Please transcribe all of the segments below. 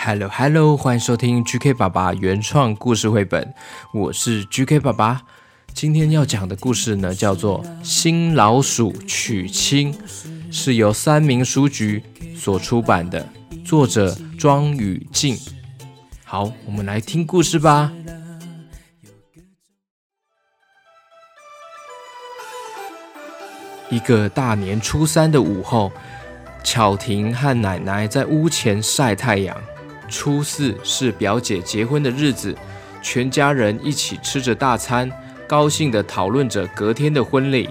Hello Hello，欢迎收听 GK 爸爸原创故事绘本，我是 GK 爸爸。今天要讲的故事呢，叫做《新老鼠娶亲》，是由三明书局所出版的，作者庄宇静。好，我们来听故事吧。一个大年初三的午后，巧婷和奶奶在屋前晒太阳。初四是表姐结婚的日子，全家人一起吃着大餐，高兴地讨论着隔天的婚礼。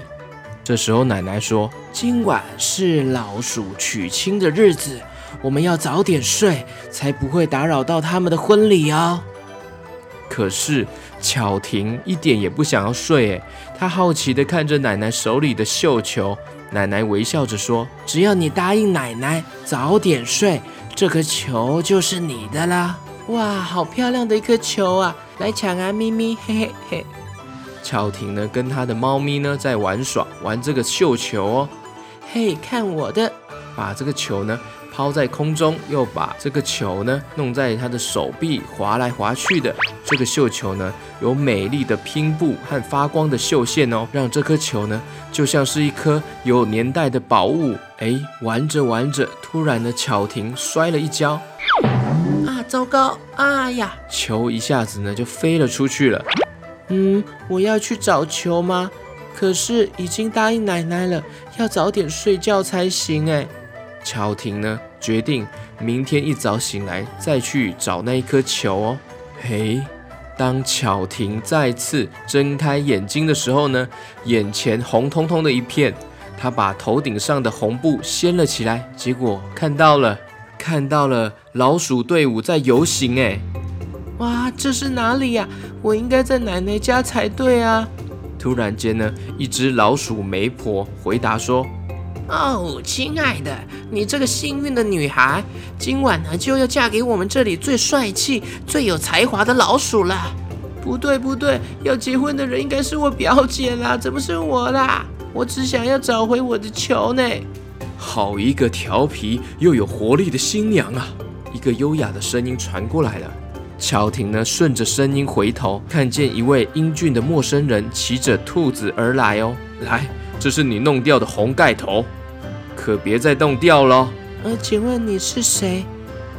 这时候，奶奶说：“今晚是老鼠娶亲的日子，我们要早点睡，才不会打扰到他们的婚礼哦。”可是巧婷一点也不想要睡，诶，她好奇地看着奶奶手里的绣球。奶奶微笑着说：“只要你答应奶奶早点睡。”这颗球就是你的啦！哇，好漂亮的一颗球啊！来抢啊，咪咪，嘿嘿嘿。巧婷呢，跟她的猫咪呢在玩耍，玩这个绣球哦。嘿，看我的，把这个球呢。抛在空中，又把这个球呢弄在他的手臂，划来划去的。这个绣球呢，有美丽的拼布和发光的绣线哦，让这颗球呢就像是一颗有年代的宝物。哎，玩着玩着，突然呢，巧婷摔了一跤，啊，糟糕！啊呀，球一下子呢就飞了出去了。嗯，我要去找球吗？可是已经答应奶奶了，要早点睡觉才行。哎。巧婷呢，决定明天一早醒来再去找那一颗球哦。嘿，当巧婷再次睁开眼睛的时候呢，眼前红彤彤的一片。她把头顶上的红布掀了起来，结果看到了，看到了老鼠队伍在游行。哎，哇，这是哪里呀？我应该在奶奶家才对啊！突然间呢，一只老鼠媒婆回答说。哦，亲爱的，你这个幸运的女孩，今晚呢就要嫁给我们这里最帅气、最有才华的老鼠了。不对，不对，要结婚的人应该是我表姐啦，怎么是我啦？我只想要找回我的球呢。好一个调皮又有活力的新娘啊！一个优雅的声音传过来了。乔婷呢，顺着声音回头，看见一位英俊的陌生人骑着兔子而来哦。来，这是你弄掉的红盖头。可别再弄掉了。呃，请问你是谁？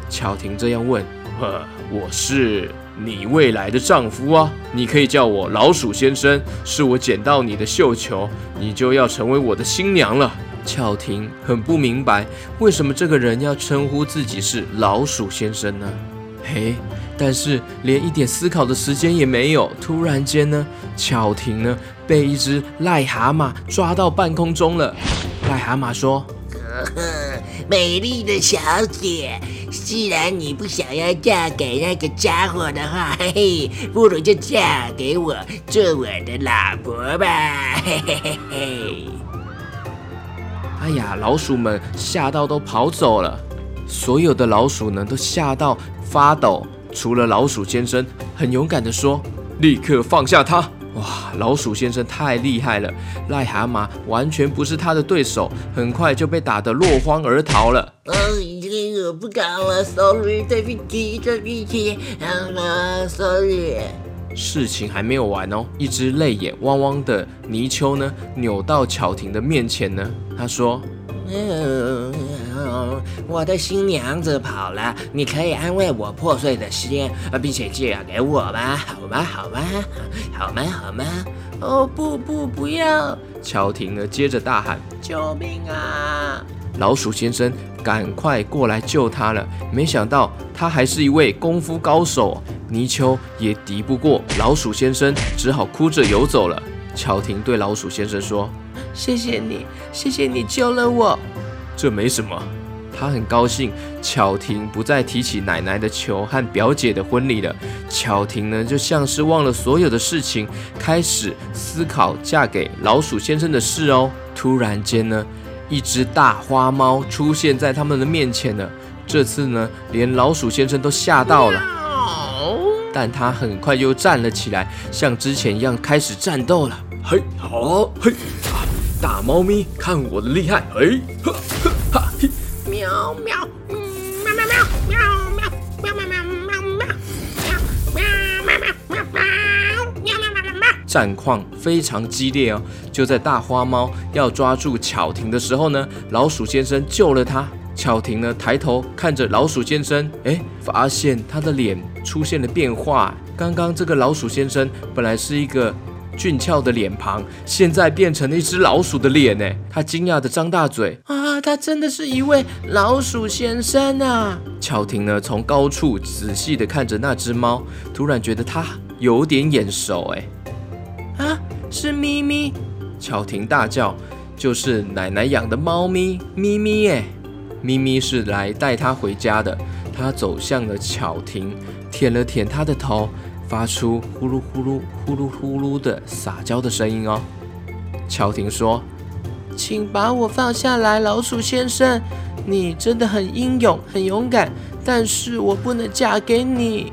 乔婷这样问。呃，我是你未来的丈夫啊，你可以叫我老鼠先生。是我捡到你的绣球，你就要成为我的新娘了。巧婷很不明白，为什么这个人要称呼自己是老鼠先生呢？嘿，但是连一点思考的时间也没有。突然间呢，巧婷呢被一只癞蛤蟆抓到半空中了。癞蛤蟆说。美丽的小姐，既然你不想要嫁给那个家伙的话，嘿 嘿，不如就嫁给我做我的老婆吧，嘿嘿嘿嘿。哎呀，老鼠们吓到都跑走了，所有的老鼠呢都吓到发抖，除了老鼠先生很勇敢的说：“立刻放下他。”哇，老鼠先生太厉害了，癞蛤蟆完全不是他的对手，很快就被打得落荒而逃了。哦，我不敢了，sorry，对不起，对不起，啊，sorry。事情还没有完哦，一只泪眼汪汪的泥鳅呢，扭到巧婷的面前呢，他说。嗯，我的新娘子跑了，你可以安慰我破碎的心，并且借给我吗？好吗？好吗？好吗？好吗？哦，不不不要！乔婷呢，接着大喊：“救命啊！”老鼠先生赶快过来救他了。没想到他还是一位功夫高手，泥鳅也敌不过老鼠先生，只好哭着游走了。乔婷对老鼠先生说：“谢谢你，谢谢你救了我。这没什么。”他很高兴，巧婷不再提起奶奶的球和表姐的婚礼了。巧婷呢，就像是忘了所有的事情，开始思考嫁给老鼠先生的事哦。突然间呢，一只大花猫出现在他们的面前了。这次呢，连老鼠先生都吓到了，但他很快又站了起来，像之前一样开始战斗了。嘿，好，嘿，大猫咪，看我的厉害！嘿，呵呵。喵喵，喵喵喵喵喵喵喵喵喵喵喵喵喵喵喵喵战况非常激烈哦！就在大花猫要抓住巧婷的时候呢，老鼠先生救了他。巧婷呢，抬头看着老鼠先生，哎，发现他的脸出现了变化。刚刚这个老鼠先生本来是一个。俊俏的脸庞，现在变成了一只老鼠的脸呢。他惊讶的张大嘴啊！他真的是一位老鼠先生啊！巧婷呢，从高处仔细的看着那只猫，突然觉得它有点眼熟哎！啊，是咪咪！巧婷大叫，就是奶奶养的猫咪咪咪哎！咪咪是来带她回家的。她走向了巧婷，舔了舔她的头。发出呼噜呼噜呼噜呼噜的撒娇的声音哦。乔婷说：“请把我放下来，老鼠先生，你真的很英勇，很勇敢，但是我不能嫁给你。”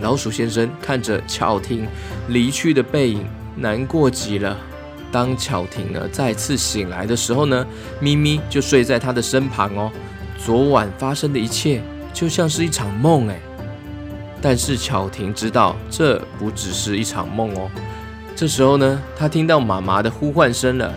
老鼠先生看着乔婷离去的背影，难过极了。当乔婷呢再次醒来的时候呢，咪咪就睡在他的身旁哦。昨晚发生的一切就像是一场梦哎。但是巧婷知道这不只是一场梦哦。这时候呢，她听到妈妈的呼唤声了。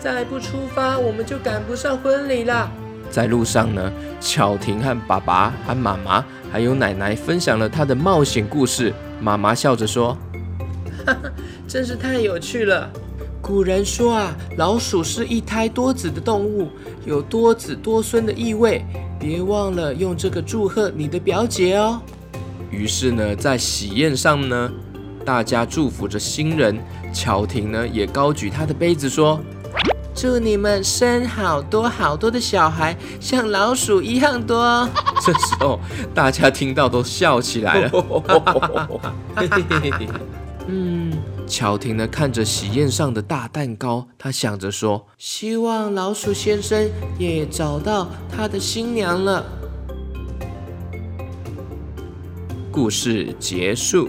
再不出发，我们就赶不上婚礼了。在路上呢，巧婷和爸爸、和妈妈还有奶奶分享了她的冒险故事。妈妈笑着说：“哈哈，真是太有趣了。古人说啊，老鼠是一胎多子的动物，有多子多孙的意味。别忘了用这个祝贺你的表姐哦。”于是呢，在喜宴上呢，大家祝福着新人。巧婷呢，也高举她的杯子说：“祝你们生好多好多的小孩，像老鼠一样多。”这时候，大家听到都笑起来了。嗯，乔婷呢，看着喜宴上的大蛋糕，她想着说：“希望老鼠先生也找到他的新娘了。”故事结束。